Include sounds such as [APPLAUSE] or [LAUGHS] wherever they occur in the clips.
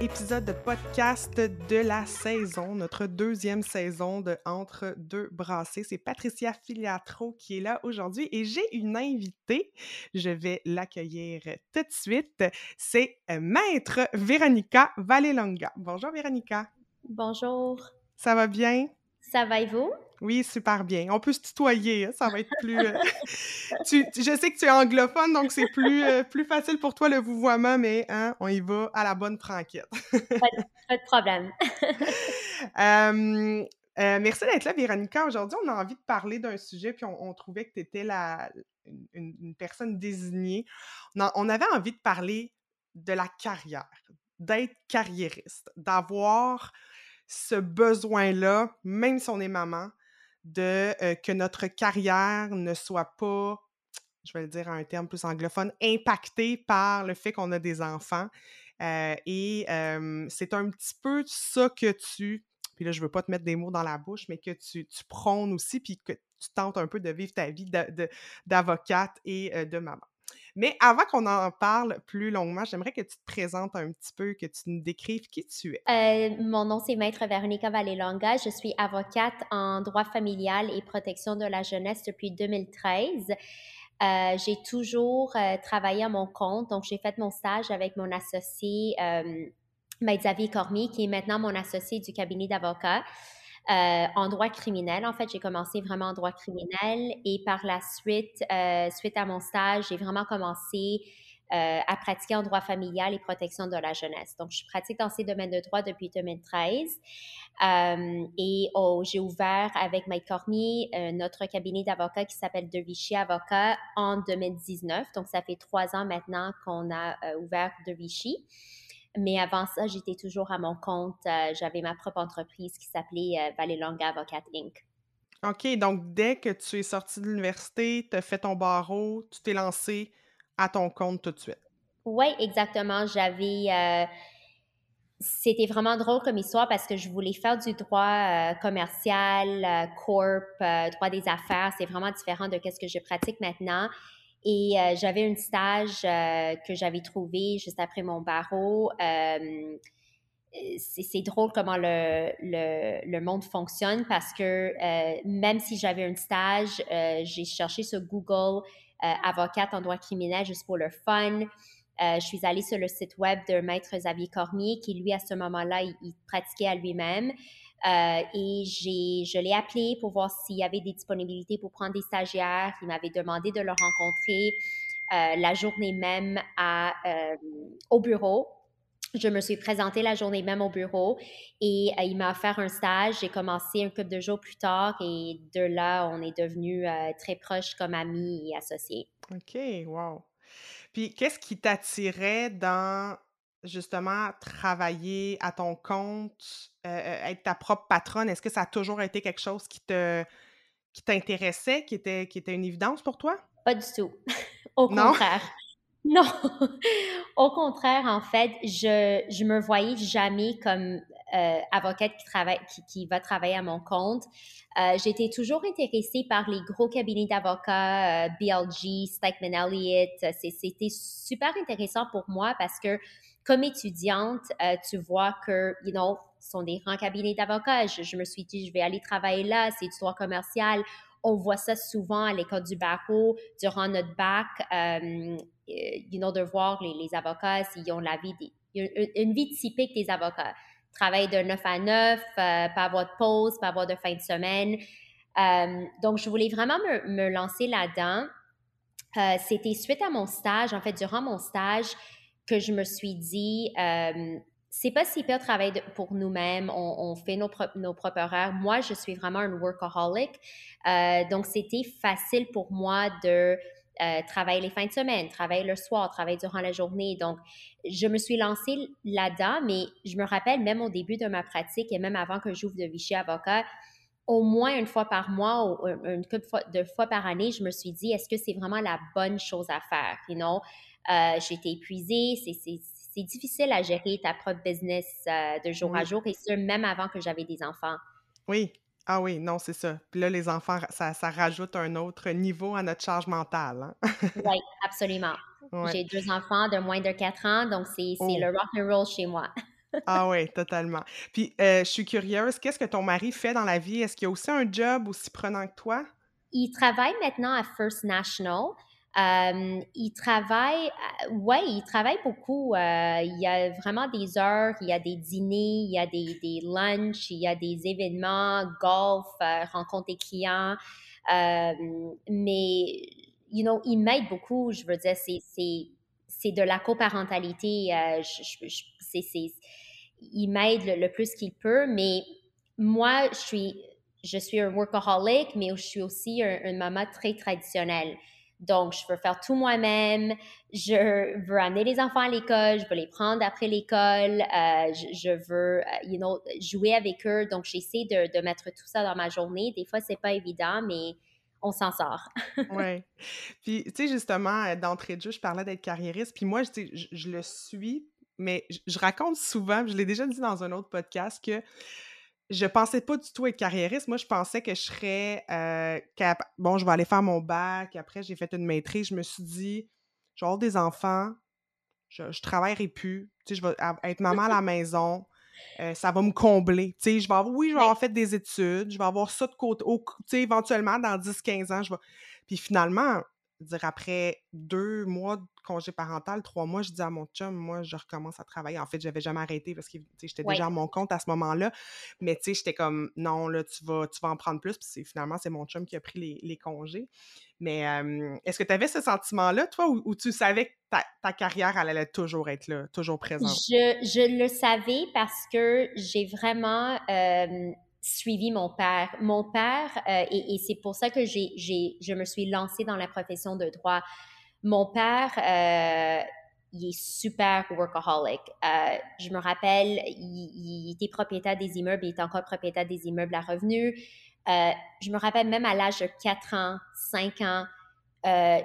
épisode de podcast de la saison, notre deuxième saison de Entre deux brassées. C'est Patricia Filiatro qui est là aujourd'hui et j'ai une invitée. Je vais l'accueillir tout de suite. C'est euh, Maître Véronica Valelonga. Bonjour Véronica. Bonjour. Ça va bien? Ça va et vous? Oui, super bien. On peut se tutoyer, hein, ça va être plus... Euh, [LAUGHS] je sais que tu es anglophone, donc c'est plus, euh, plus facile pour toi le vouvoiement, mais hein, on y va à la bonne franquette. pas, de problème. [LAUGHS] Euh, merci d'être là, Véronica. Aujourd'hui, on a envie de parler d'un sujet, puis on, trouvait que tu étais la, une, personne désignée. on avait envie de parler de la carrière, d'être carriériste, d'avoir ce besoin-là, même si on est maman, de que notre carrière ne soit pas, je vais le dire en un terme plus anglophone, impactée par le fait qu'on a des enfants. et c'est un petit peu ça que tu, puis là, je veux pas te mettre des mots dans la bouche, mais que tu, tu prônes aussi, puis que tu tentes un peu de vivre ta vie d'avocate et de maman. Mais avant qu'on en parle plus longuement, j'aimerais que tu te présentes un petit peu, que tu nous décrives qui tu es. Euh, mon nom, c'est Maître Véronica Vallelonga. Je suis avocate en droit familial et protection de la jeunesse depuis 2013. Euh, j'ai toujours euh, travaillé à mon compte, donc j'ai fait mon stage avec mon associé Maître Xavier Cormier, qui est maintenant mon associé du cabinet d'avocat. Euh, en droit criminel. En fait, j'ai commencé vraiment en droit criminel et par la suite, euh, suite à mon stage, j'ai vraiment commencé euh, à pratiquer en droit familial et protection de la jeunesse. Donc, je pratique dans ces domaines de droit depuis 2013. et oh, j'ai ouvert avec Mike Cormier notre cabinet d'avocats qui s'appelle De Vichy Avocat en 2019. Donc, ça fait trois ans maintenant qu'on a ouvert De Vichy. Mais avant ça, j'étais toujours à mon compte. Euh, j'avais ma propre entreprise qui s'appelait euh, Valelonga Avocate Inc. OK, donc dès que tu es sortie de l'université, tu as fait ton barreau, tu t'es lancé à ton compte tout de suite? Oui, exactement. J'avais. Euh, c'était vraiment drôle comme histoire parce que je voulais faire du droit commercial, corp, droit des affaires. C'est vraiment différent de ce que je pratique maintenant. Et euh, j'avais un stage euh, que j'avais trouvé juste après mon barreau. Euh, c'est drôle comment le, le, le, monde fonctionne parce que même si j'avais un stage, j'ai cherché sur Google avocate en droit criminel juste pour le fun. je suis allée sur le site web de Maître Xavier Cormier qui, lui, à ce moment-là, il pratiquait à lui-même. Euh, et j'ai, je l'ai appelé pour voir s'il y avait des disponibilités pour prendre des stagiaires. Il m'avait demandé de le rencontrer euh, la journée même à, euh, au bureau. Je me suis présentée la journée même au bureau et il m'a offert un stage. J'ai commencé un couple de jours plus tard et de là, on est devenus très proches comme amis et associés. OK, wow. Puis, qu'est-ce qui t'attirait dans justement travailler à ton compte, euh, euh, être ta propre patronne, est-ce que ça a toujours été quelque chose qui te qui t'intéressait, qui était, qui était une évidence pour toi? Pas du tout. [LAUGHS] Au contraire. [LAUGHS] Non. [LAUGHS] Au contraire, en fait, je, je me voyais jamais comme euh, avocate qui, travaille, qui, qui, va travailler à mon compte. J'étais toujours intéressée par les gros cabinets d'avocats, BLG, Stikeman Elliott. C'était super intéressant pour moi parce que comme étudiante, tu vois que, you know, sont des grands cabinets d'avocats. Je, me suis dit, je vais aller travailler là, c'est du droit commercial. On voit ça souvent à l'école du barreau durant notre bac, euh, you know, de voir les, avocats s'ils ont la vie des, une, vie typique des avocats. Travailler de 9 à 9, pas avoir de pause, pas avoir de fin de semaine. donc, je voulais vraiment me, me lancer là-dedans. C'était suite à mon stage, en fait, durant mon stage, que je me suis dit, c'est pas si pire travail pour nous-mêmes, on, fait nos, propres horaires. Moi, je suis vraiment un workaholic, euh, donc c'était facile pour moi de euh, travailler les fins de semaine, travailler le soir, travailler durant la journée. Donc, je me suis lancée là-dedans, mais je me rappelle même au début de ma pratique et même avant que j'ouvre de Vichy Avocat, au moins une fois par mois ou une couple de fois par année, je me suis dit, est-ce que c'est vraiment la bonne chose à faire? You know? Euh, J'étais épuisée, c'est c'est difficile à gérer ta propre business euh, de jour à jour et ce, même avant que j'avais des enfants. Oui. Ah oui, non, c'est ça. Puis là, les enfants, ça, ça, rajoute un autre niveau à notre charge mentale. Hein? [LAUGHS] oui, absolument. J'ai deux enfants de moins de 4 ans, donc c'est oh. le rock and roll chez moi. [LAUGHS] ah oui, totalement. Puis, euh, je suis curieuse, qu'est-ce que ton mari fait dans la vie? Est-ce qu'il a aussi un job aussi prenant que toi? Il travaille maintenant à First National. Euh, il travaille, euh, ouais, il travaille beaucoup. Euh, il y a vraiment des heures, il y a des dîners, il y a des, des lunchs, il y a des événements, golf, rencontre des clients. mais, you know, il m'aide beaucoup. Je veux dire, c'est de la coparentalité. c'est il m'aide le, plus qu'il peut, mais moi, je suis, je suis un workaholic, mais je suis aussi une maman très traditionnelle. Donc, je veux faire tout moi-même. Je veux amener les enfants à l'école. Je veux les prendre après l'école. Euh, je, veux, euh, you know, jouer avec eux. Donc, j'essaie de, mettre tout ça dans ma journée. Des fois, c'est pas évident, mais on s'en sort. [LAUGHS] oui. Puis, tu sais, justement, euh, d'entrée de jeu, je parlais d'être carriériste. Puis moi, je, je, je le suis, mais je raconte souvent, je l'ai déjà dit dans un autre podcast, que je pensais pas du tout être carriériste. Moi, je pensais que je serais euh. Bon, je vais aller faire mon bac. Après, j'ai fait une maîtrise. Je me suis dit, je vais avoir des enfants. Je, je travaillerai plus. Tu sais, je vais être maman à la maison. Euh, ça va me combler. Tu sais, je vais avoir, oui, je vais avoir fait des études. Je vais avoir ça de côté. Tu sais, éventuellement, dans 10-15 ans, je vais. Puis finalement, dire après deux mois de congé parental, trois mois, je dis à mon chum, moi, je recommence à travailler. En fait, j'avais jamais arrêté parce que j'étais déjà à mon compte à ce moment-là. Mais tu sais, j'étais comme, non, là, tu vas, tu vas en prendre plus. Puis finalement, c'est mon chum qui a pris les, congés. Mais est-ce que tu avais ce sentiment-là, toi, ou, tu savais que ta, carrière, elle allait toujours être là, toujours présente? Je, je le savais parce que j'ai vraiment suivi mon père. Mon père, euh, et, c'est pour ça que j'ai, je me suis lancée dans la profession de droit. Mon père, euh, il est super workaholic. Euh, je me rappelle, il, était propriétaire des immeubles, il est encore propriétaire des immeubles à revenus. je me rappelle même à l'âge de 4 ans, 5 ans,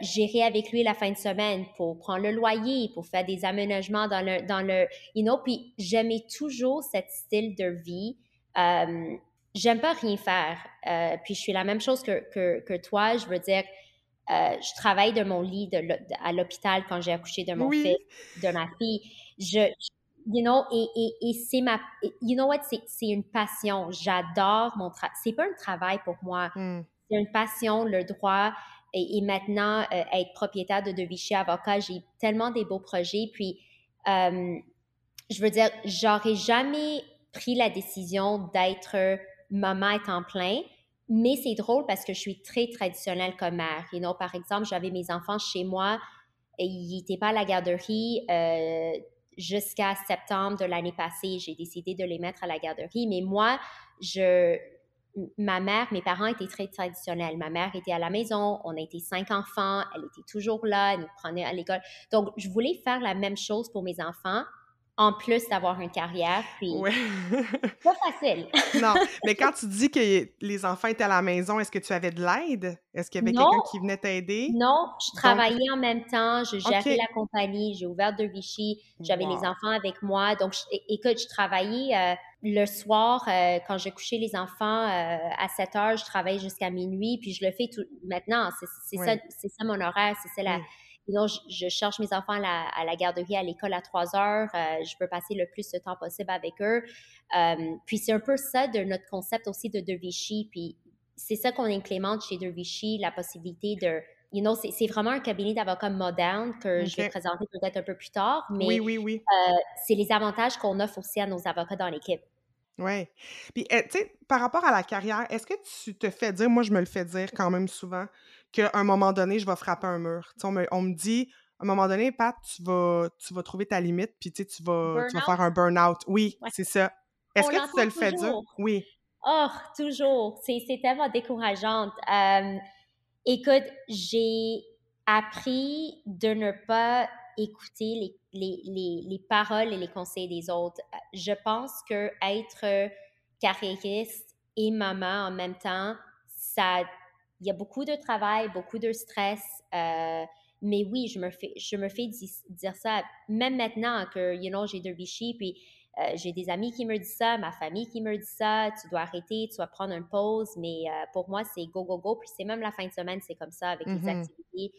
gérer avec lui la fin de semaine pour prendre le loyer, pour faire des aménagements dans le, dans le, you know, puis j'aimais toujours ce style de vie euh, j'aime pas rien faire. Euh, puis je suis la même chose que, que, que toi. Je veux dire, euh, je travaille de mon lit de, à l'hôpital quand j'ai accouché de mon fils, de ma fille. Je, you know, et, et, et c'est ma, you know what, c'est une passion. J'adore mon travail. C'est pas un travail pour moi. Hmm. C'est une passion, le droit. Et, et maintenant, euh, être propriétaire de, de Vichy Avocat, j'ai tellement des beaux projets. Puis, je veux dire, j'aurais jamais pris la décision d'être maman à temps plein. Mais c'est drôle parce que je suis très traditionnelle comme mère. You know, par exemple, j'avais mes enfants chez moi et ils n'étaient pas à la garderie euh, jusqu'à septembre de l'année passée. J'ai décidé de les mettre à la garderie. Mais moi, je, ma mère, mes parents étaient très traditionnels. Ma mère était à la maison, on été cinq enfants, elle était toujours là, elle nous prenait à l'école. Donc, je voulais faire la même chose pour mes enfants, en plus d'avoir une carrière. Puis, ouais. [LAUGHS] pas facile. [LAUGHS] non, mais [LAUGHS] quand tu dis que les enfants étaient à la maison, est-ce que tu avais de l'aide? Est-ce qu'il y avait quelqu'un qui venait t'aider? Non, je travaillais en même temps, je gérais la compagnie, j'ai ouvert deux Vichy, j'avais les enfants avec moi. Donc, écoute, je travaillais euh, le soir, euh, quand j'ai couché les enfants euh, à 7 heures, je travaille jusqu'à minuit, puis je le fais tout maintenant. C'est ça, ça mon horaire, c'est ça la Sinon, je, cherche mes enfants à la, garderie, à l'école à 3 heures. Euh, je veux passer le plus de temps possible avec eux. Euh, puis c'est un peu ça de notre concept aussi de, de Vichy. Puis c'est ça qu'on implémente chez Dervishi, la possibilité de you know, c'est vraiment un cabinet d'avocats moderne que je vais présenter peut-être un peu plus tard, mais oui, oui, oui. Euh, c'est les avantages qu'on offre aussi à nos avocats dans l'équipe. Oui. Puis, eh, tu sais, par rapport à la carrière, est-ce que tu te fais dire, moi, je me le fais dire quand même souvent, qu'à un moment donné, je vais frapper un mur. On me, on me, dit, à un moment donné, Pat, tu vas, tu vas trouver ta limite, puis tu, tu, vas, tu vas faire un burn-out. Oui, c'est ça. Est-ce que tu te le fais dire? Oui. Oh, toujours. C'est tellement décourageant. Euh, Écoute, j'ai appris de ne pas écouter les, les, paroles et les conseils des autres. Je pense que être carriériste et maman en même temps, ça, il y a beaucoup de travail, beaucoup de stress. Euh, mais oui, je me fais, je me fais dire ça, même maintenant que, you know, j'ai deux bichis, puis euh, j'ai des amis qui me disent ça, ma famille qui me dit ça, tu dois arrêter, tu dois prendre une pause, mais euh, pour moi, c'est go, go, go. Puis c'est même la fin de semaine, c'est comme ça avec les mm-hmm. activités.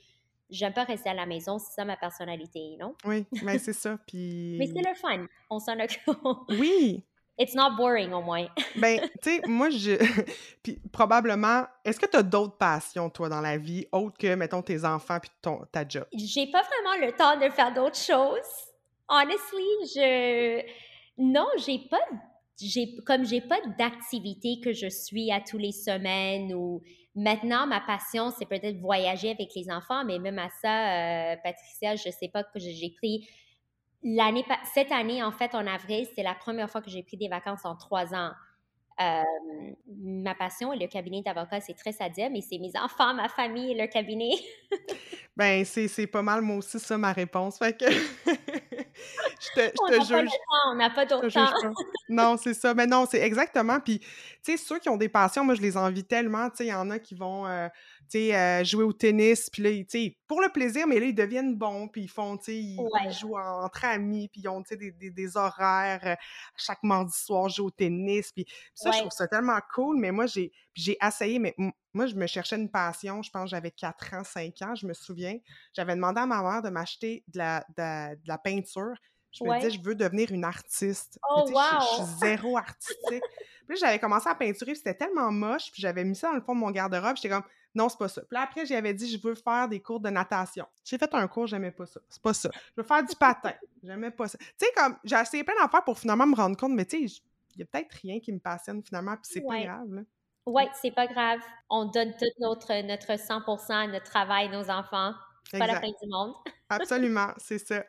J'aime pas rester à la maison, c'est ça ma personnalité, non? Oui, mais c'est [LAUGHS] ça. Puis... mais c'est le fun, on s'en occupe. oui! It's not boring au moins. [LAUGHS] ben, tu sais, moi, je. [LAUGHS] puis probablement, est-ce que tu as d'autres passions, toi, dans la vie, autres que, mettons, tes enfants puis ton, ta job? J'ai pas vraiment le temps de faire d'autres choses. Honestly, je non, j'ai pas j'ai comme j'ai pas d'activité que je suis à tous les semaines ou maintenant ma passion c'est peut-être voyager avec les enfants mais même à ça euh, Patricia je sais pas que j'ai pris l'année cette année en fait en avril c'est la première fois que j'ai pris des vacances en trois ans euh, ma passion et le cabinet d'avocat, c'est très sadie, mais c'est mes enfants, ma famille et le cabinet. [LAUGHS] ben, c'est pas mal, moi aussi, ça, ma réponse. Fait que [LAUGHS] je te, je te juge. on n'a pas d'autre temps. [LAUGHS] non, c'est ça. Mais non, c'est exactement. Puis, tu sais, ceux qui ont des passions, moi, je les envie tellement. Tu sais, il y en a qui vont, euh, euh, jouer au tennis. Puis là, tu sais, pour le plaisir, mais là, ils deviennent bons. Puis ils font, tu sais, ils, jouent entre amis. Puis ils ont, tu sais, des, des, horaires. Euh, chaque mardi soir, jouer au tennis. Puis, ça, je trouve ça tellement cool. Mais moi, j'ai j'ai essayé, mais moi, je me cherchais une passion. Je pense j'avais 4 ans, 5 ans, je me souviens. J'avais demandé à ma mère de m'acheter de la, de la peinture. Je me disais, je veux devenir une artiste. Oh, wow. je, suis [LAUGHS] zéro artistique. puis j'avais commencé à peinturer, c'était tellement moche, puis j'avais mis ça dans le fond de mon garde-robe. J'étais comme, non, c'est pas ça. Puis après, j'avais dit, je veux faire des cours de natation. J'ai fait un cours, j'aimais pas ça. C'est pas ça. Je veux faire du patin. J'aimais pas ça. Tu sais, comme, j'ai essayé plein d'affaires pour finalement me rendre compte, mais tu sais, il y a peut-être rien qui me passionne finalement, puis c'est pas grave. Là. Oui, c'est pas grave. On donne tout notre, notre 100% à notre travail, nos enfants. C'est pas la fin du monde. [LAUGHS] Absolument, c'est ça.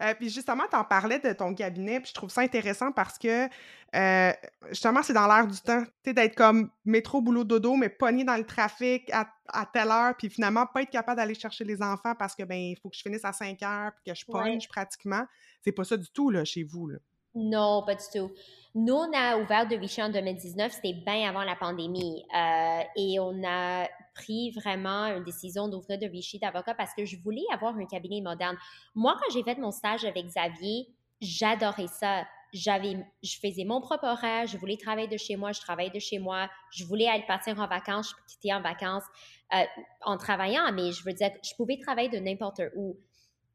Euh, puis justement, tu en parlais de ton cabinet, puis je trouve ça intéressant parce que euh, justement, c'est dans l'air du temps. Tu sais, d'être comme métro, boulot, dodo, mais pogné dans le trafic à, à telle heure, puis finalement, pas être capable d'aller chercher les enfants parce que, ben, il faut que je finisse à 5 heures, puis que je pogne pratiquement. C'est pas ça du tout, là, chez vous, là. Non, pas du tout. Nous, on a ouvert de Vichy en 2019, c'était bien avant la pandémie. Euh, et on a pris vraiment une décision d'ouvrir de Vichy d'avocat parce que je voulais avoir un cabinet moderne. Moi, quand j'ai fait mon stage avec Xavier, j'adorais ça. J'avais, je faisais mon propre horaire, je voulais travailler de chez moi, je travaillais de chez moi, je voulais aller partir en vacances, je quittais en vacances euh, en travaillant, mais je veux dire, je pouvais travailler de n'importe où.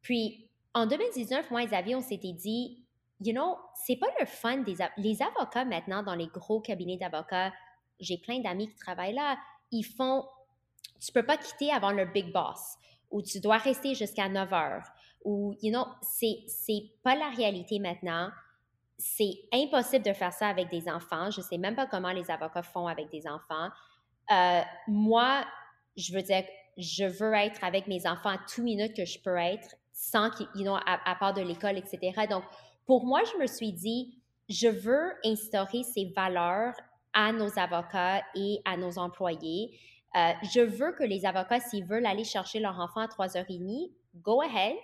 Puis, en 2019, moi et Xavier, on s'était dit, you know, c'est pas le fun des les avocats maintenant dans les gros cabinets d'avocats. J'ai plein d'amis qui travaillent là. Ils font, tu peux pas quitter avant le big boss ou tu dois rester jusqu'à 9 heures ou, you know, c'est, c'est pas la réalité maintenant. C'est impossible de faire ça avec des enfants. Je sais même pas comment les avocats font avec des enfants. Euh, moi, je veux dire, je veux être avec mes enfants à tout minute que je peux être sans qu'ils, you know, à, à part de l'école, etc. Donc, pour moi, je me suis dit, je veux instaurer ces valeurs à nos avocats et à nos employés. Euh, je veux que les avocats, s'ils veulent aller chercher leur enfant à 3h30, go ahead.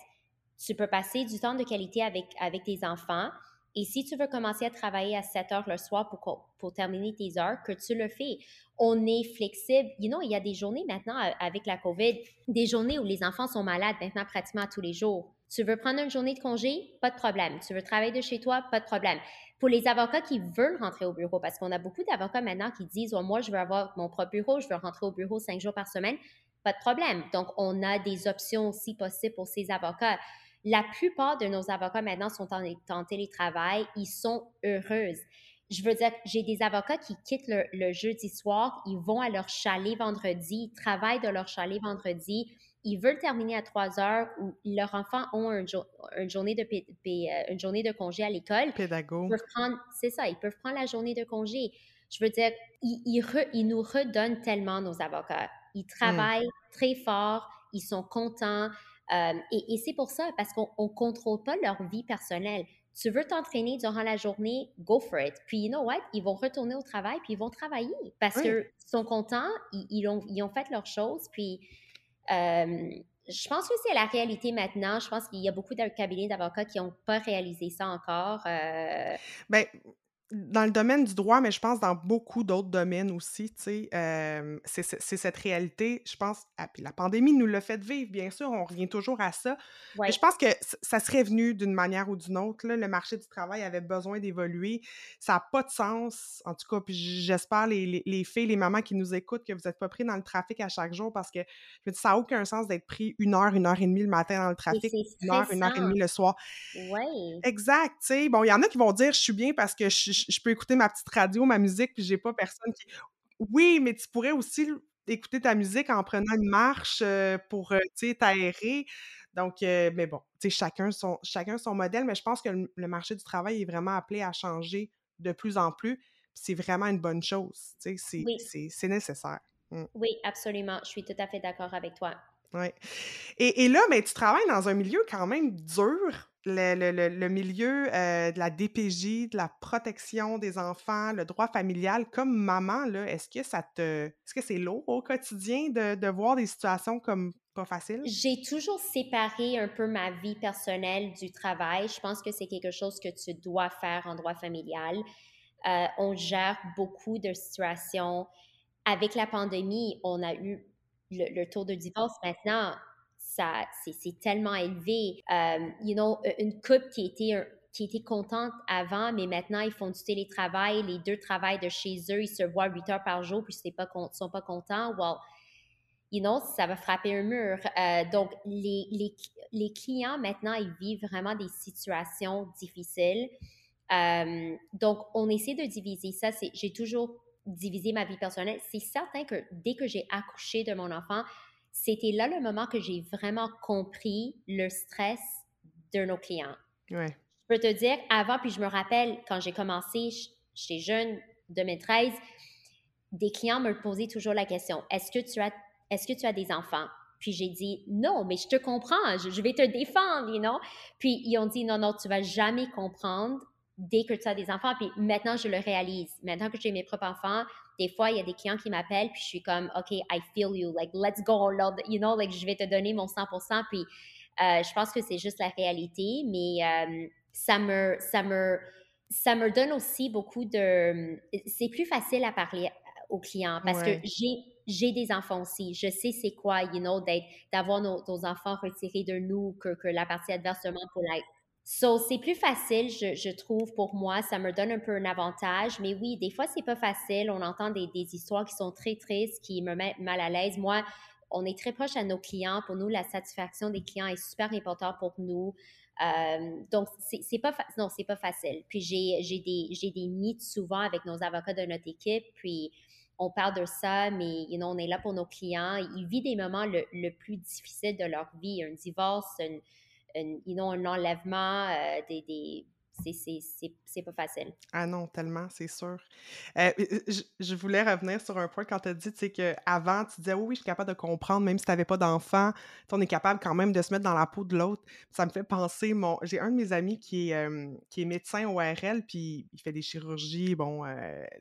Tu peux passer du temps de qualité avec, avec tes enfants. Et si tu veux commencer à travailler à 7 heures le soir pour, pour terminer tes heures, que tu le fais. On est flexible. You know, il y a des journées maintenant avec la COVID, des journées où les enfants sont malades maintenant pratiquement tous les jours. Tu veux prendre une journée de congé? Pas de problème. Tu veux travailler de chez toi? Pas de problème. Pour les avocats qui veulent rentrer au bureau, parce qu'on a beaucoup d'avocats maintenant qui disent, moi, je veux avoir mon propre bureau, je veux rentrer au bureau cinq jours par semaine. Pas de problème. Donc, on a des options aussi possibles pour ces avocats. La plupart de nos avocats maintenant sont en, télétravail. Ils sont heureuses. je veux dire, j'ai des avocats qui quittent le, jeudi soir, ils vont à leur chalet vendredi, ils travaillent de leur chalet vendredi, ils veulent terminer à 3 heures où leurs enfants ont une journée de, euh, une journée de congé à l'école. Pédago. C'est ça, ils peuvent prendre la journée de congé. Je veux dire, ils, nous redonnent tellement nos avocats. Ils mmh. travaillent très fort, ils sont contents. Euh, et, et c'est pour ça, parce qu'on ne contrôle pas leur vie personnelle. Tu veux t'entraîner durant la journée, go for it. Puis, you know what? Ils vont retourner au travail, puis ils vont travailler parce qu'ils sont contents, ils, ont, ils ont fait leurs choses. Puis, euh, je pense que c'est la réalité maintenant. Je pense qu'il y a beaucoup de cabinets d'avocats qui n'ont pas réalisé ça encore. Euh... Ben, dans le domaine du droit, mais je pense dans beaucoup d'autres domaines aussi, tu sais, euh, c'est cette réalité, je pense, ah, puis la pandémie nous l'a fait vivre, bien sûr, on revient toujours à ça, mais je pense que ça serait venu d'une manière ou d'une autre, là, le marché du travail avait besoin d'évoluer, ça n'a pas de sens, en tout cas, puis j'espère les, les, les, filles, les mamans qui nous écoutent, que vous n'êtes pas pris dans le trafic à chaque jour, parce que je ça n'a aucun sens d'être pris une heure, une heure et demie le matin dans le trafic, une heure, une heure et demie le soir. Oui. Exact, tu sais, bon, il y en a qui vont dire, je suis bien parce que je je peux écouter ma petite radio, ma musique, puis j'ai pas personne qui. Oui, mais tu pourrais aussi écouter ta musique en prenant une marche pour, t'aérer. Donc, mais bon, tu sais, chacun son, chacun son modèle, mais je pense que le, marché du travail est vraiment appelé à changer de plus en plus. C'est vraiment une bonne chose. C'est nécessaire. Mmh. Oui, absolument. Je suis tout à fait d'accord avec toi. Oui. Et, et, là, mais tu travailles dans un milieu quand même dur le, milieu euh, de la DPJ, de la protection des enfants, le droit familial, comme maman, est-ce que ça te. Est-ce que c'est lourd au quotidien de, de, voir des situations comme pas faciles? J'ai toujours séparé un peu ma vie personnelle du travail. Je pense que c'est quelque chose que tu dois faire en droit familial. Euh, on gère beaucoup de situations. Avec la pandémie, on a eu le, le de divorce maintenant c'est tellement élevé. Euh, you know, une couple qui était qui était contente avant, mais maintenant ils font du télétravail, les deux travaillent de chez eux, ils se voient huit heures par jour, puis ils ne sont pas contents. Well, you know, ça va frapper un mur. Euh, donc, les, les, les, clients maintenant, ils vivent vraiment des situations difficiles. Euh, donc, on essaie de diviser ça. J'ai toujours divisé ma vie personnelle. C'est certain que dès que j'ai accouché de mon enfant, c'était là le moment que j'ai vraiment compris le stress de nos clients. Ouais. Je peux te dire, avant, puis je me rappelle quand j'ai commencé chez Jeune 2013, des clients me posaient toujours la question est-ce que tu as, est-ce que tu as des enfants? Puis j'ai dit non, mais je te comprends, je, vais te défendre, you know? Puis ils ont dit non, non, tu vas jamais comprendre dès que tu as des enfants. Puis maintenant, je le réalise. Maintenant que j'ai mes propres enfants, des fois, il y a des clients qui m'appellent, puis je suis comme, OK, I feel you, like, let's go, you know, like, je vais te donner mon 100%, puis euh, je pense que c'est juste la réalité, mais euh, ça me, ça me, ça me donne aussi beaucoup de, c'est plus facile à parler aux clients parce que j'ai, j'ai des enfants aussi. Je sais c'est quoi, you know, d'avoir nos, nos, enfants retirés de nous que, que la partie adversement pour la, So, c'est plus facile, je, je, trouve, pour moi. Ça me donne un peu un avantage. Mais oui, des fois, c'est pas facile. On entend des, des, histoires qui sont très tristes, qui me mettent mal à l'aise. Moi, on est très proche à nos clients. Pour nous, la satisfaction des clients est super importante pour nous. Euh, donc, c'est pas, non, pas facile. Puis, j'ai des, des mythes souvent avec nos avocats de notre équipe. Puis, on parle de ça, mais you know, on est là pour nos clients. Ils vivent des moments le, le plus difficiles de leur vie. Un divorce, une un, un enlèvement, euh, des, des c'est pas facile. Ah non, tellement, c'est sûr. Euh, je, voulais revenir sur un point quand tu as dit, tu sais, qu'avant, tu disais, oui, oui, je suis capable de comprendre, même si tu n'avais pas d'enfant, on est capable quand même de se mettre dans la peau de l'autre. Ça me fait penser, mon... j'ai un de mes amis qui est, euh, qui est médecin puis il fait des chirurgies, bon,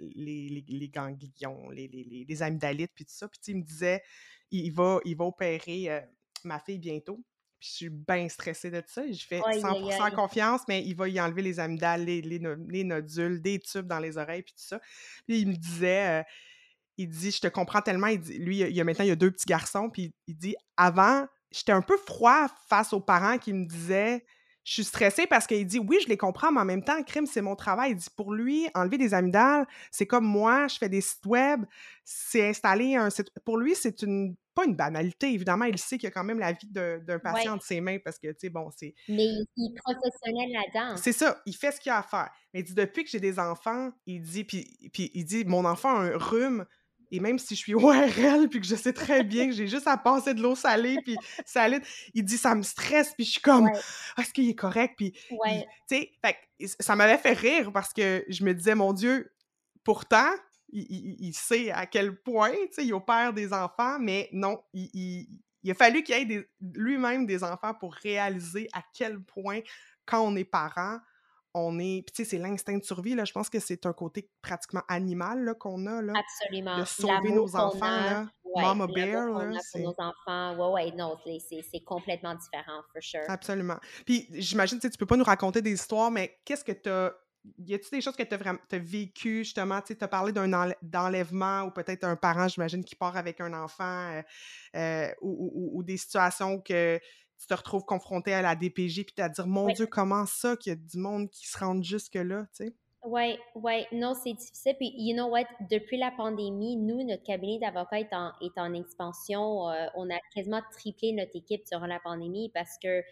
les, les, ganglions, les, les, les amygdalites, puis tout ça. Puis il me disait, il va, il va opérer ma fille bientôt je suis bien stressée de ça. Je fais 100% confiance, mais il va y enlever les amygdales, les, les, nodules, des tubes dans les oreilles, puis tout ça. Puis il me disait, euh, il dit, je te comprends tellement. Il dit, lui, il y a maintenant, il y a deux petits garçons, puis il dit, avant, j'étais un peu froid face aux parents qui me disaient, je suis stressée parce qu'il dit oui, je les comprends, mais en même temps, crime, c'est mon travail. Il dit pour lui, enlever des amygdales, c'est comme moi, je fais des sites web, c'est installer un site. Pour lui, c'est une pas une banalité. Évidemment, il sait qu'il y a quand même la vie d'un patient Ouais. entre ses mains parce que, tu sais, bon, c'est Mais il est professionnel là-dedans. c'est ça, il fait ce qu'il a à faire. Mais il dit depuis que j'ai des enfants, il dit puis, puis il dit mon enfant a un rhume et même si je suis [LAUGHS] ORL puis que je sais très bien que j'ai juste à passer de l'eau salée puis salide, il dit ça me stresse puis je suis comme Ouais. Ah, est-ce qu'il est correct? Puis Ouais. tu sais, ça m'avait fait rire parce que je me disais mon dieu, pourtant il, il- il sait à quel point, tu sais, il opère des enfants, mais non, il, a fallu qu'il ait lui-même des enfants pour réaliser à quel point, quand on est parent, on est. Puis, tu sais, c'est l'instinct de survie, là. Je pense que c'est un côté pratiquement animal, là, qu'on a, là. Absolument. De sauver nos enfants, a, là. ouais, Mama bear, là, pour nos enfants. Ouais, ouais, non, c'est complètement différent, for sure. Absolument. Puis, j'imagine, tu sais, tu peux pas nous raconter des histoires, mais qu'est-ce que tu as. Y a-tu des choses que tu as, vraiment... t'as vécues, justement? Tu as parlé d'un enlè- d'enlèvement ou peut-être un parent, j'imagine, qui part avec un enfant euh, euh, ou, ou- ou des situations que tu te retrouves confronté à la DPJ puis tu à dire, mon Ouais. Dieu, comment ça qu'il y a du monde qui se rende jusque-là, tu sais? Ouais, ouais, non, c'est difficile. Puis, you know what, depuis la pandémie, nous, notre cabinet d'avocats est en, est en expansion. Euh, on a quasiment triplé notre équipe durant la pandémie parce que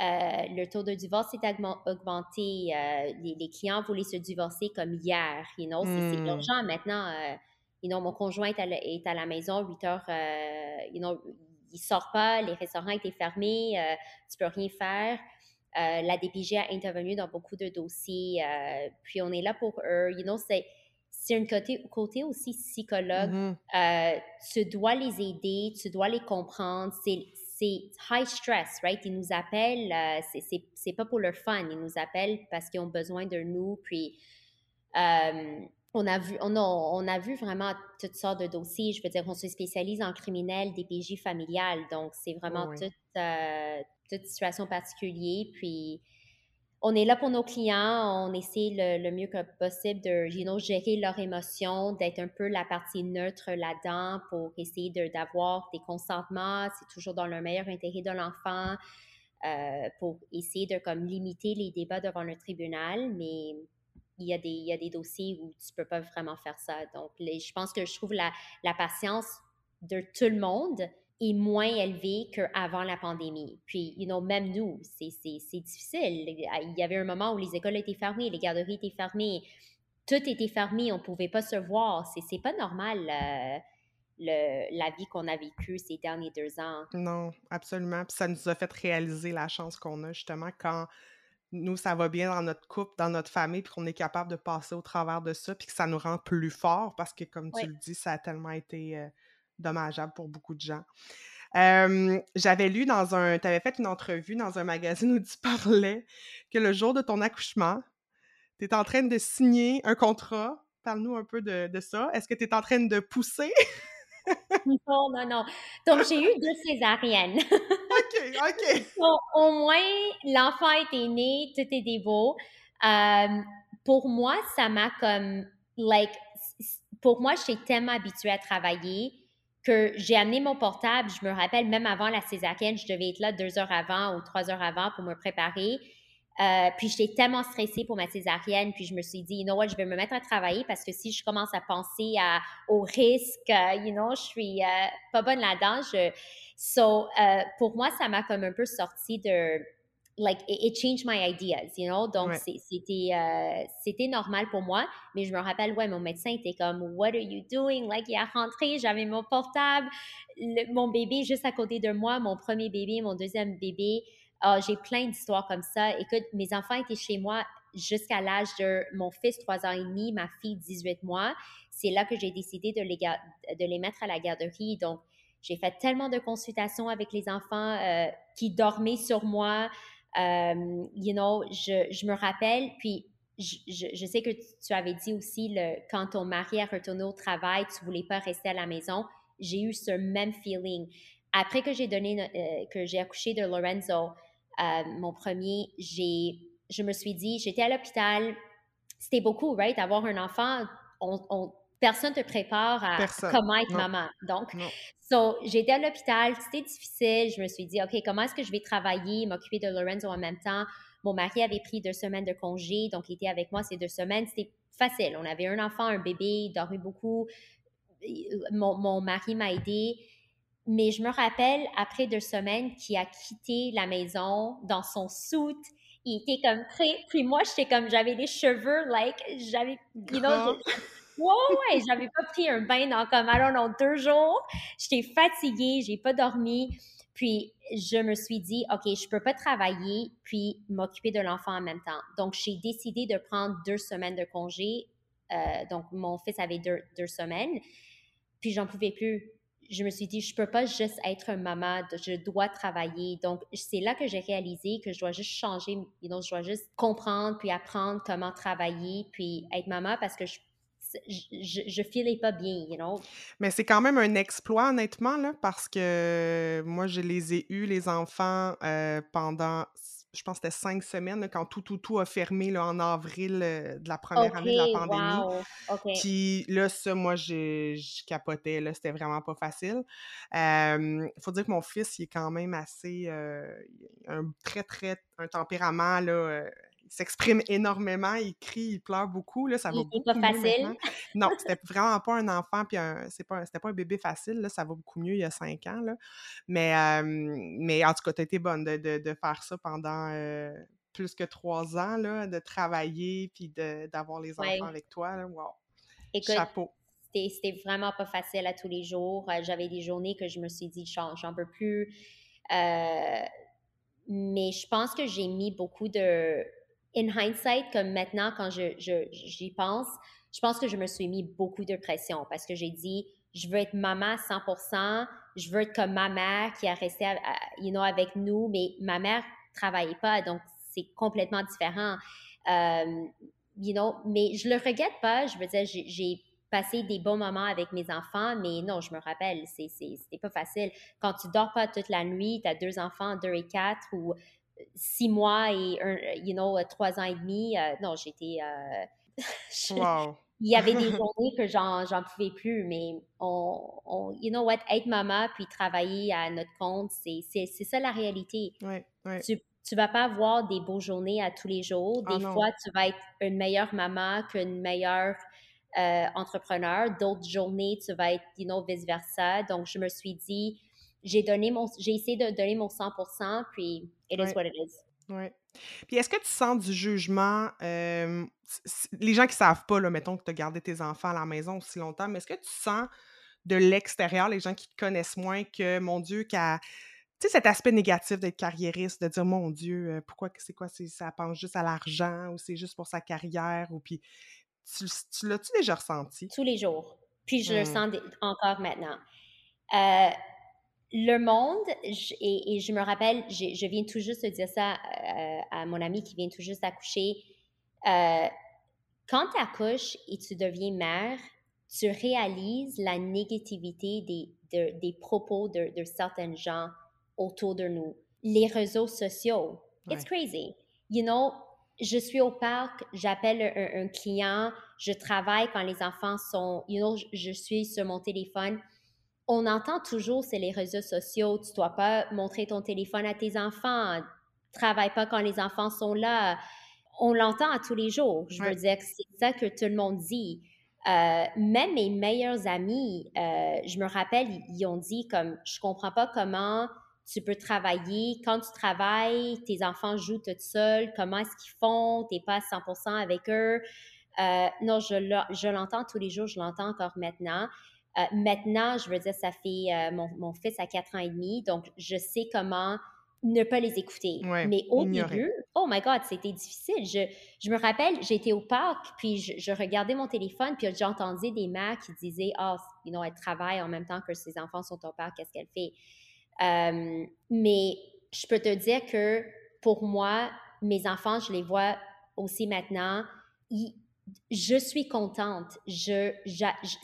euh, le taux de divorce augmen- augmenté. Euh, les, les clients voulaient se divorcer comme hier. You know, c'est c'est Mm. urgent maintenant. euh, you know, mon conjoint est à la, est à la maison 8 heures. euh, you know, il sort pas, les restaurants étaient fermés, tu peux rien faire. La DPG a intervenu dans beaucoup de dossiers. puis on est là pour eux. You know, c'est c'est un côté, côté aussi psychologue. Mhm. Euh, tu dois les aider, tu dois les comprendre. C'est c'est high stress, right? Ils nous appellent, euh, c'est- pas pour leur fun, ils nous appellent parce qu'ils ont besoin de nous. Puis, euh, on, a vu, on, a, on a vu vraiment toutes sortes de dossiers. Je veux dire, on se spécialise en criminel, DPJ familial. Donc, c'est vraiment oui. toute, euh, toute situation particulière. Puis, on est là pour nos clients, on essaie le, mieux que possible de you know, gérer leurs émotions, d'être un peu la partie neutre là-dedans pour essayer de- d'avoir des consentements, c'est toujours dans le meilleur intérêt de l'enfant, euh, pour essayer de limiter les débats devant le tribunal, mais il y a des, dossiers où tu peux pas vraiment faire ça. Donc, je pense que je trouve la patience de tout le monde est moins élevée qu'avant la pandémie. Puis, you know, même nous, c'est c'est- c'est difficile. Il y avait un moment où les écoles étaient fermées, les garderies étaient fermées, tout était fermé, on pouvait pas se voir. C'est c'est pas normal, euh, le, la vie qu'on a vécue ces derniers deux ans. Non, absolument. Puis ça nous a fait réaliser la chance qu'on a justement quand nous, ça va bien dans notre couple, dans notre famille, puis qu'on est capable de passer au travers de ça, puis que ça nous rend plus forts parce que, comme Ouais. tu le dis, ça a tellement été euh, dommageable pour beaucoup de gens. Euh, J'avais lu dans un. Tu avais fait une entrevue dans un magazine où tu [LAUGHS] parlais que le jour de ton accouchement, tu es en train de signer un contrat. Parle-nous un peu de, de ça. Est-ce que tu es en train de pousser? Non, non, non. Donc, j'ai eu deux césariennes. [LAUGHS] OK, OK. [LAUGHS] Au moins, l'enfant était né, tout était beau. Euh, pour moi, ça m'a comme, like, pour moi, j'étais tellement habituée à travailler que j'ai amené mon portable. Je me rappelle, même avant la césarienne, je devais être là deux heures avant ou trois heures avant pour me préparer. Euh, puis j'étais tellement stressée pour ma césarienne, puis je me suis dit, you know what, je vais me mettre à travailler parce que si je commence à penser à, au risque, euh, you know, je suis euh, pas bonne là-dedans. Je... So, pour moi, ça m'a comme un peu sorti de, like, it, it changed my ideas, you know? Donc, Ouais. c'était euh, c'était normal pour moi, mais je me rappelle, ouais, mon médecin était comme, what are you doing? Like, il est rentré, j'avais mon portable, le- mon bébé juste à côté de moi, mon premier bébé, mon deuxième bébé. Ah, j'ai plein d'histoires comme ça. Écoute, mes enfants étaient chez moi jusqu'à l'âge de mon fils, 3 ans et demi, ma fille, 18 mois. C'est là que j'ai décidé de les, de les mettre à la garderie. Donc, j'ai fait tellement de consultations avec les enfants euh, qui dormaient sur moi. Euh, you know, je, je me rappelle, puis je, je, sais que tu, avais dit aussi, le, quand ton mari a retourné au travail, tu voulais pas rester à la maison. J'ai eu ce même feeling. Après que j'ai donné, euh, que j'ai accouché de Lorenzo, euh, mon premier, j'ai, je me suis dit, j'étais à l'hôpital, c'était beaucoup, right? Avoir un enfant, personne te prépare à Personne. comment être Non. maman. Donc, so, j'étais à l'hôpital, c'était difficile. Je me suis dit, OK, comment est-ce que je vais travailler, m'occuper de Lorenzo en même temps? Mon mari avait pris deux semaines de congé, donc il était avec moi ces deux semaines. C'était facile. On avait un enfant, un bébé, il dormait beaucoup. Mon, mon mari m'a aidé. mais je me rappelle, après deux semaines, qu'il a quitté la maison dans son soute. Il était comme très... Puis moi, j'étais comme... J'avais les cheveux, like... J'avais... You know, Ouais, ouais, j'avais pas pris un bain dans comme, I deux jours. J'étais fatiguée, j'ai pas dormi. Puis, je me suis dit, OK, je peux pas travailler puis m'occuper de l'enfant en même temps. Donc, j'ai décidé de prendre deux semaines de congé. Euh, donc, mon fils avait deux, deux semaines. Puis, j'en pouvais plus je me suis dit, je peux pas juste être maman, je dois travailler. Donc, c'est là que j'ai réalisé que je dois juste changer, know, je dois juste comprendre puis apprendre comment travailler puis être maman parce que je je, je, filais pas bien, you know? Mais c'est quand même un exploit, honnêtement, là, parce que moi, je les ai eus, les enfants, euh, pendant je pense que c'était cinq semaines quand tout, tout, tout a fermé là, en avril euh, de la première année de la pandémie. Wow. Puis là, ça, moi, je, capotais. Là, c'était vraiment pas facile. Il faut dire que mon fils, il est quand même assez. Euh, un très, très. un tempérament là, s'exprime énormément, il crie, il pleure beaucoup. Là, ça va pas facile. Non, c'était vraiment pas un enfant, puis pas, c'était pas un bébé facile. Là, ça va beaucoup mieux il y a cinq ans. Là. Mais, mais en tout cas, tu as été bonne de, de, faire ça pendant plus que trois ans, là, de travailler, puis d'avoir les enfants avec toi. Là. Wow. Chapeau c'était vraiment pas facile à tous les jours. Euh, j'avais des journées que je me suis dit, j'en peux plus. Euh, mais je pense que j'ai mis beaucoup de in hindsight, comme maintenant, quand j'y je, j'y pense, je pense que je me suis mis beaucoup de pression parce que j'ai dit, je veux être maman à 100%, je veux être comme ma mère qui a resté you know, avec nous, mais ma mère travaillait pas, donc c'est complètement différent. Euh, you know, mais je le regrette pas, je veux dire, j'ai passé des bons moments avec mes enfants, mais non, je me rappelle, c'était pas facile. Quand tu dors pas toute la nuit, tu as deux enfants, deux et quatre, ou six mois et, un, you know, trois ans et demi, euh, non, j'étais... Euh, [LAUGHS] il y avait des journées que j'en, j'en pouvais plus, mais on, on, you know what, être maman puis travailler à notre compte, c'est, c'est, c'est ça la réalité. Ouais, ouais. Tu, tu vas pas avoir des beaux journées à tous les jours. Ah des fois, tu vas être une meilleure maman qu'une meilleure euh, entrepreneur. D'autres journées, tu vas être, you know, vice-versa. Donc, je me suis dit, j'ai donné mon, j'ai essayé de donner mon 100%, puis it is what it is. Oui. Puis est-ce que tu sens du jugement, les gens qui savent pas, là, mettons que tu as gardé tes enfants à la maison aussi longtemps, mais est-ce que tu sens de l'extérieur, les gens qui te connaissent moins, que, mon Dieu, qu'à tu sais, cet aspect négatif d'être carriériste, de dire, mon Dieu, pourquoi, c'est quoi, ça pense juste à l'argent ou c'est juste pour sa carrière ou puis, tu, l'as-tu déjà ressenti? Tous les jours. Puis je le mmh. sens encore maintenant. Euh, le monde, et, je me rappelle, je, viens tout juste de dire ça euh, à mon ami qui vient tout juste d'accoucher. Euh, quand tu accouches et tu deviens mère, tu réalises la négativité des, des propos de, de certains gens autour de nous. Les réseaux sociaux, it's crazy. You know, je suis au parc, j'appelle un, client, je travaille quand les enfants sont, you know, je suis sur mon téléphone on entend toujours, c'est les réseaux sociaux, tu dois pas montrer ton téléphone à tes enfants, travaille pas quand les enfants sont là. On l'entend à tous les jours. Je veux dire que c'est ça que tout le monde dit. Euh, même mes meilleurs amis, euh, je me rappelle, ils ont dit comme, je comprends pas comment tu peux travailler. Quand tu travailles, tes enfants jouent tout seuls. Comment est-ce qu'ils font? T'es pas à 100% avec eux. Euh, non, je l'entends tous les jours. Je l'entends encore maintenant. Euh, maintenant, je veux dire, ça fait euh, mon, fils a quatre ans et demi, donc je sais comment ne pas les écouter. Mais au début, oh my God, c'était difficile. Je, je, me rappelle, j'étais au parc, puis je, regardais mon téléphone, puis j'entendais des mères qui disaient, oh, you know, elle travaille en même temps que ses enfants sont au parc, qu'est-ce qu'elle fait? Euh, mais je peux te dire que pour moi, mes enfants, je les vois aussi maintenant, ils, je suis contente. Je,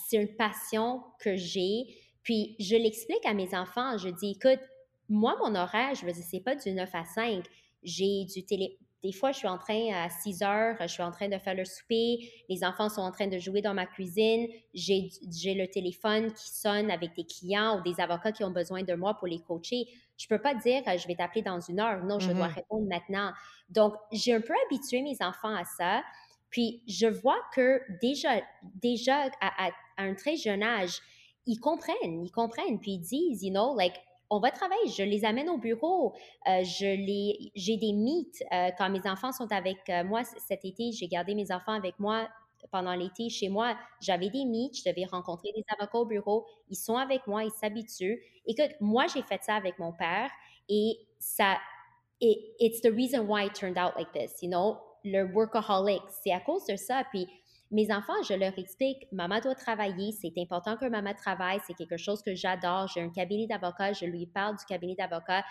c'est une passion que j'ai. Puis je l'explique à mes enfants. Je dis, écoute, moi, mon horaire, je veux dire, c'est pas du 9 à 5. J'ai du télé. Des fois, je suis en train à 6 heures, je suis en train de faire le souper, les enfants sont en train de jouer dans ma cuisine, j'ai, le téléphone qui sonne avec des clients ou des avocats qui ont besoin de moi pour les coacher. Je peux pas dire, je vais t'appeler dans une heure. Non, je dois mm-hmm. répondre maintenant. Donc, j'ai un peu habitué mes enfants à ça. Puis je vois que déjà, déjà à, un très jeune âge, ils comprennent, ils comprennent, puis ils disent, you know, like, on va travailler, je les amène au bureau, euh, je les, j'ai des meets euh, quand mes enfants sont avec euh, moi cet été, j'ai gardé mes enfants avec moi pendant l'été chez moi, j'avais des meets, je devais rencontrer des avocats au bureau, ils sont avec moi, ils s'habituent. Écoute, moi j'ai fait ça avec mon père et ça, it's the reason why it turned out like this, you know, le workaholic, c'est à cause de ça, puis mes enfants, je leur explique, maman doit travailler, c'est important que maman travaille, c'est quelque chose que j'adore. J'ai un cabinet d'avocats, je lui parle du cabinet d'avocats.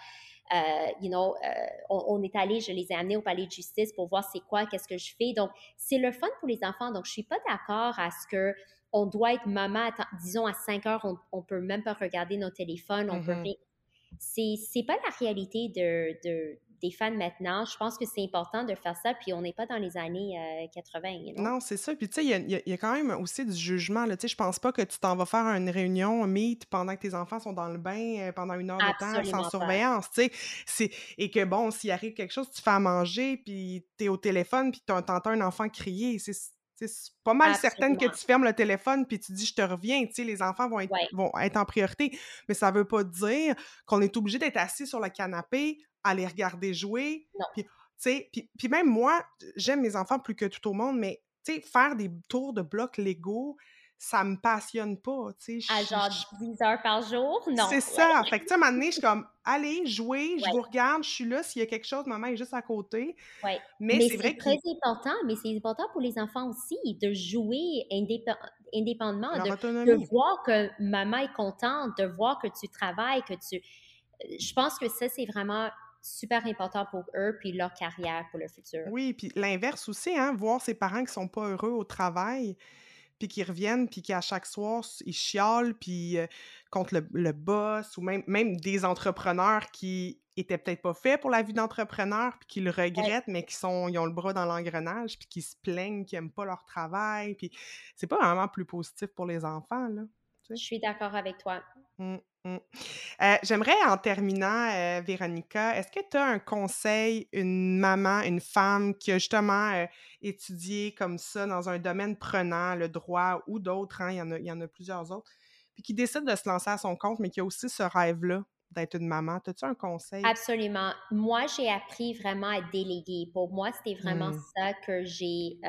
Euh, you know, euh, on, est allé, je les ai amenés au palais de justice pour voir c'est quoi, qu'est-ce que je fais. Donc, c'est le fun pour les enfants. Donc, je suis pas d'accord à ce que on doit être maman, disons à 5 heures, on, on peut même pas regarder nos téléphones, on peut mm-hmm. C'est, c'est pas la réalité de, de, des fans maintenant. Je pense que c'est important de faire ça, puis on n'est pas dans les années 80. Euh, non, c'est ça. Puis tu sais, il y, a quand même aussi du jugement. Tu sais, je pense pas que tu t'en vas faire une réunion, un meet, pendant que tes enfants sont dans le bain euh, pendant une heure de temps, sans surveillance. Tu sais, et que bon, s'il arrive quelque chose, tu fais à manger, puis tu es au téléphone, puis tu entends un enfant crier. C'est c'est pas mal certaine que tu fermes le téléphone puis tu dis je te reviens, tu sais, les enfants vont être, vont être en priorité. Mais ça veut pas dire qu'on est obligé d'être assis sur le canapé à les regarder jouer. Puis, puis, puis même moi, j'aime mes enfants plus que tout au monde, mais faire des tours de blocs Lego, ça me passionne pas, tu sais. À genre 10 heures par jour? Non. C'est ça. Fait que, tu sais, à un moment donné, je suis comme, allez, jouez, je vous regarde, je suis là, s'il y a quelque chose, maman est juste à côté. Oui. Mais, c'est vrai que... très important, mais c'est important pour les enfants aussi de jouer indépendamment, de, de, voir que maman est contente, de voir que tu travailles, que tu... Je pense que ça, c'est vraiment super important pour eux puis leur carrière pour le futur. Oui, puis l'inverse aussi, hein, voir ses parents qui sont pas heureux au travail, puis qui reviennent, puis qui à chaque soir, ils chiolent, puis euh, contre le, boss, ou même, même des entrepreneurs qui étaient peut-être pas faits pour la vie d'entrepreneur, puis qui le regrettent, mais qui sont, ils ont le bras dans l'engrenage, puis qui se plaignent, qui aiment pas leur travail, puis c'est pas vraiment plus positif pour les enfants, là. Je suis d'accord avec toi. Mmh, mmh. Euh, j'aimerais, en terminant, euh, Véronica, est-ce que tu as un conseil, une maman, une femme qui a justement euh, étudié comme ça dans un domaine prenant, le droit ou d'autres, hein, il, y en a, il y en a plusieurs autres, puis qui décide de se lancer à son compte, mais qui a aussi ce rêve-là? D'être une maman? As-tu un conseil? Absolument. Moi, j'ai appris vraiment à déléguer. Pour moi, c'était vraiment mmh. ça que j'ai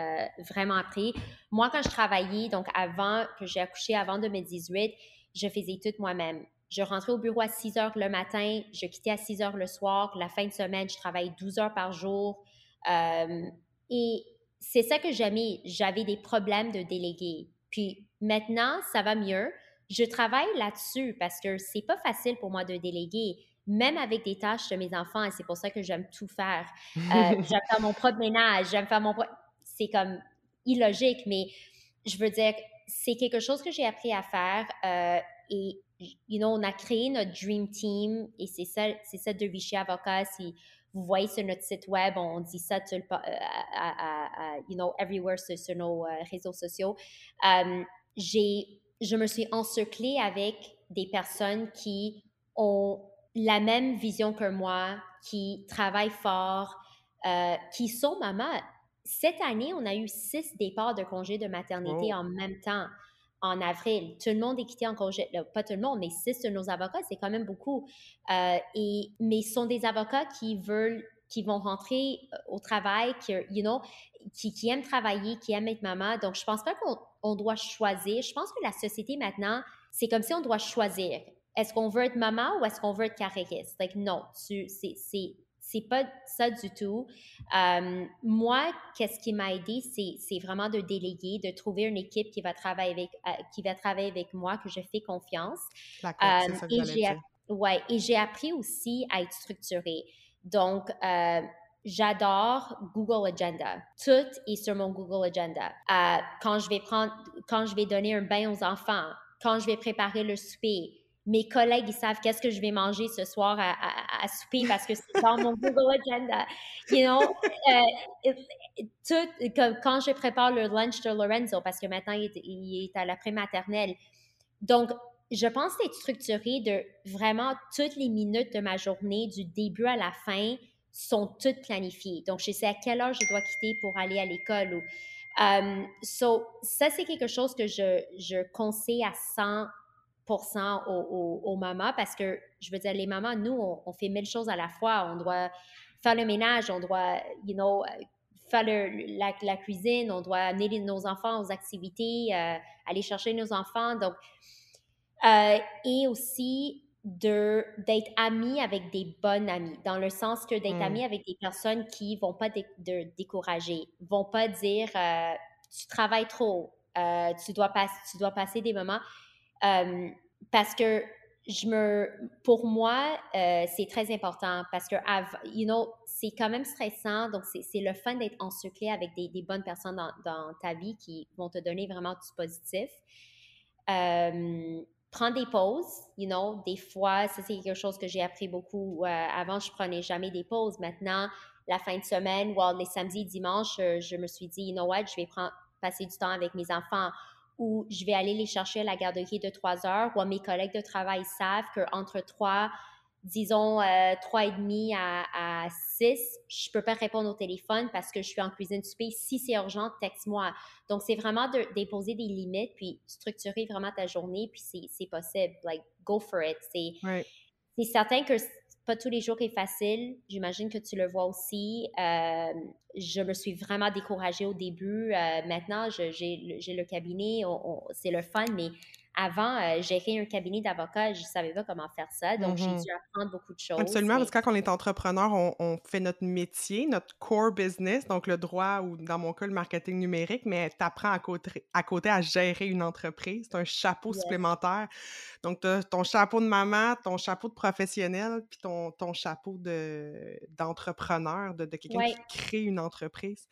vraiment appris. Moi, quand je travaillais, donc avant que j'ai accouché, avant 2018, je faisais tout moi-même. Je rentrais au bureau à 6 heures le matin, je quittais à 6 heures le soir. La fin de semaine, je travaillais 12 heures par jour. Euh, et c'est ça que j'aimais. J'avais des problèmes de déléguer. Puis maintenant, ça va mieux. Je travaille là-dessus parce que c'est pas facile pour moi de déléguer, même avec des tâches de mes enfants. Et c'est pour ça que j'aime tout faire. Euh, [LAUGHS] j'aime faire mon propre ménage, j'aime faire mon propre... C'est comme illogique, mais je veux dire, c'est quelque chose que j'ai appris à faire. Euh, et, you know, on a créé notre Dream Team et c'est ça, c'est ça de Vichy Avocat. Si vous voyez sur notre site web, on dit ça, tout, euh, à, you know, everywhere sur, nos euh, réseaux sociaux. j'ai, je me suis encerclée avec des personnes qui ont la même vision que moi, qui travaillent fort, qui sont maman cette année, on a eu six départs de congé de maternité en même temps en avril. Tout le monde est quitté en congé, pas tout le monde, mais six de nos avocats, c'est quand même beaucoup. Euh, et, mais ce sont des avocats qui veulent, qui vont rentrer euh, au travail, qui, you know, qui, qui aiment travailler, qui aiment être maman. Donc, je pense pas qu'on doit choisir. Je pense que la société maintenant, c'est comme si on doit choisir. Est-ce qu'on veut être maman ou est-ce qu'on veut être carriériste? Like, non, c'est c'est pas ça du tout. Euh, moi, qu'est-ce qui m'a aidé, c'est vraiment de déléguer, de trouver une équipe qui va travailler avec, euh, qui va travailler avec moi, que je fais confiance. D'accord, c'est ça que euh, et j'ai, ouais, et j'ai appris aussi à être structurée. Donc, j'adore Google Agenda. Tout est sur mon Google Agenda. quand je vais prendre, quand je vais donner un bain aux enfants, quand je vais préparer le souper, mes collègues, ils savent qu'est-ce que je vais manger ce soir à, souper parce que c'est dans mon Google Agenda. You know, euh, tout, comme quand je prépare le lunch de Lorenzo, parce que maintenant il est, à la prématernelle. Donc, je pense être structuré de vraiment toutes les minutes de ma journée, du début à la fin, sont toutes planifiées. Donc, je sais à quelle heure je dois quitter pour aller à l'école. Ou, um, so, ça, c'est quelque chose que je, je conseille à 100 aux, aux, mamans parce que, je veux dire, les mamans, nous, on, fait mille choses à la fois. On doit faire le ménage, on doit, you know, faire la, la, cuisine, on doit amener nos enfants aux activités, euh, aller chercher nos enfants. Donc, euh, et aussi de d'être ami avec des bonnes amies, dans le sens que d'être mmh. ami avec des personnes qui vont pas de, décourager, vont pas dire euh, tu travailles trop, tu dois pas, tu dois passer des moments parce que je me, pour moi, euh, c'est très important parce que, you know, c'est quand même stressant. Donc, c'est le fun d'être encerclé avec des, des bonnes personnes dans, dans, ta vie qui vont te donner vraiment du positif. Euh, prends des pauses, you know, des fois, ça c'est quelque chose que j'ai appris beaucoup. Euh, avant, je prenais jamais des pauses. Maintenant, la fin de semaine, ou les samedis, dimanches, je me suis dit, you know what, je vais prendre, passer du temps avec mes enfants où je vais aller les chercher à la garderie de trois heures, ou mes collègues de travail savent qu'entre trois, disons, euh, trois et demi à, six, je peux pas répondre au téléphone parce que je suis en cuisine souper. Si c'est urgent, texte-moi. Donc, c'est vraiment de déposer des limites, puis structurer vraiment ta journée, puis c'est possible. Like, go for it. C'est certain que pas tous les jours qui est facile. J'imagine que tu le vois aussi. Euh, je me suis vraiment découragée au début. Euh, maintenant, j'ai le cabinet, c'est le fun, mais avant, euh, j'ai fait un cabinet d'avocat, je ne savais pas comment faire ça, donc j'ai mmh dû apprendre beaucoup de choses. Absolument, parce que quand on est entrepreneur, on, fait notre métier, notre core business, donc le droit ou dans mon cas, le marketing numérique, mais tu apprends à côté, à côté à gérer une entreprise. C'est un chapeau supplémentaire. Donc, tu as ton chapeau de maman, ton chapeau de professionnel, puis ton, ton chapeau d'entrepreneur, de, de, quelqu'un qui crée une entreprise.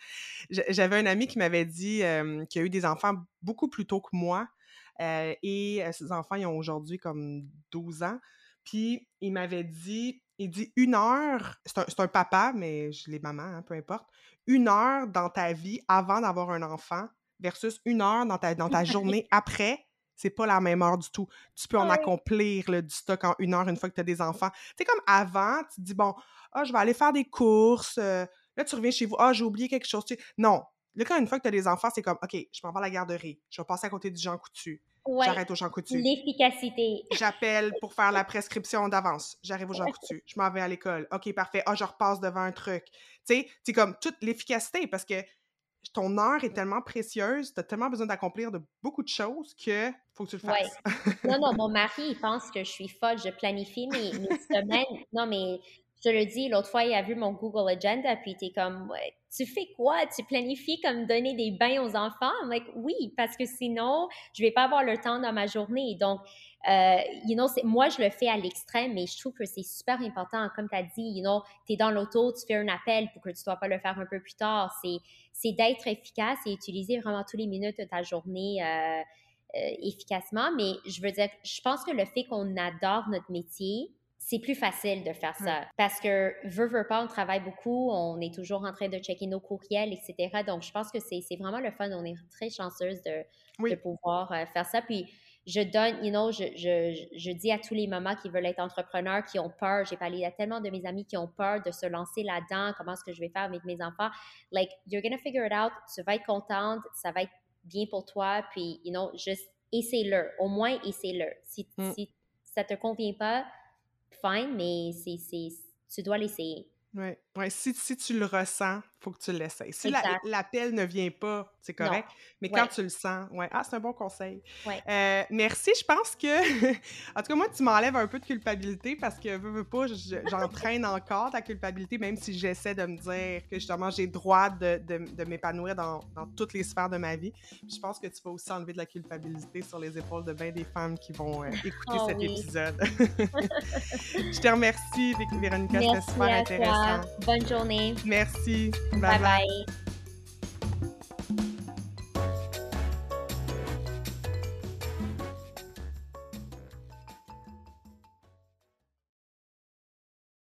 J'avais un ami qui m'avait dit euh, qu'il a eu des enfants beaucoup plus tôt que moi. Euh, et ses enfants, ils ont aujourd'hui comme 12 ans. Puis il m'avait dit, il dit une heure, c'est un, un, papa, mais je l'ai maman, hein, peu importe, une heure dans ta vie avant d'avoir un enfant versus une heure dans ta, dans ta [LAUGHS] journée après, c'est pas la même heure du tout. Tu peux en accomplir le, du stock en une heure une fois que tu as des enfants. Tu sais, comme avant, tu te dis, bon, ah, je vais aller faire des courses. là, tu reviens chez vous. Ah, j'ai oublié quelque chose. Non. Là, quand une fois que tu as des enfants, c'est comme, OK, je m'en vais à la garderie. Je vais passer à côté du Jean Coutu. J'arrête au Jean Coutu. L'efficacité. J'appelle pour faire la prescription d'avance. J'arrive au Jean Coutu. Je m'en vais à l'école. OK, parfait. Ah, je repasse devant un truc. Tu sais, c'est comme toute l'efficacité parce que ton heure est tellement précieuse, tu as tellement besoin d'accomplir de beaucoup de choses que faut que tu le fasses. Non, non, mon [LAUGHS] mari, il pense que je suis folle. Je planifie mes, mes semaines. Non, mais je le dis, l'autre fois, il a vu mon Google Agenda, puis il était comme, tu fais quoi? Tu planifies comme donner des bains aux enfants? Oui, parce que sinon, je vais pas avoir le temps dans ma journée. Donc, euh, you know, moi, je le fais à l'extrême, mais je trouve que c'est super important. Comme tu as dit, you know, tu es dans l'auto, tu fais un appel pour que tu ne dois pas le faire un peu plus tard. C'est d'être efficace et utiliser vraiment tous les minutes de ta journée euh, euh, efficacement. Mais je veux dire, je pense que le fait qu'on adore notre métier, c'est plus facile de faire ça. Parce que, veut, veut pas, on travaille beaucoup, on est toujours en train de checker nos courriels, etc. Donc, je pense que c'est vraiment le fun. On est très chanceuse de, de pouvoir euh, faire ça. Puis, je donne, you know, je, je, je, dis à tous les mamans qui veulent être entrepreneurs, qui ont peur, j'ai parlé à tellement de mes amis qui ont peur de se lancer là-dedans, comment est-ce que je vais faire avec mes enfants. Like, you're gonna figure it out, tu vas être contente, ça va être bien pour toi, puis, you know, juste essaie-le, au moins essaie-le. Si, mm. si ça te convient pas, fine, mais c'est, tu dois l'essayer. Oui, ouais, si, si tu le ressens, il faut que tu l'essayes. Si l'appel ne vient pas, c'est correct, mais quand tu le sens, ouais, ah, c'est un bon conseil. Euh, merci, je pense que, [LAUGHS] en tout cas, moi, tu m'enlèves un peu de culpabilité parce que, veux, veux pas, j'entraîne encore ta culpabilité, même si j'essaie de me dire que, justement, j'ai droit de, de, m'épanouir dans, dans, toutes les sphères de ma vie. je pense que tu vas aussi enlever de la culpabilité sur les épaules de bien des femmes qui vont euh, [LAUGHS] écouter oh cet épisode. [LAUGHS] je te remercie, Véronica, c'était super intéressant. Bonne journée. Merci. bye. bye. bye.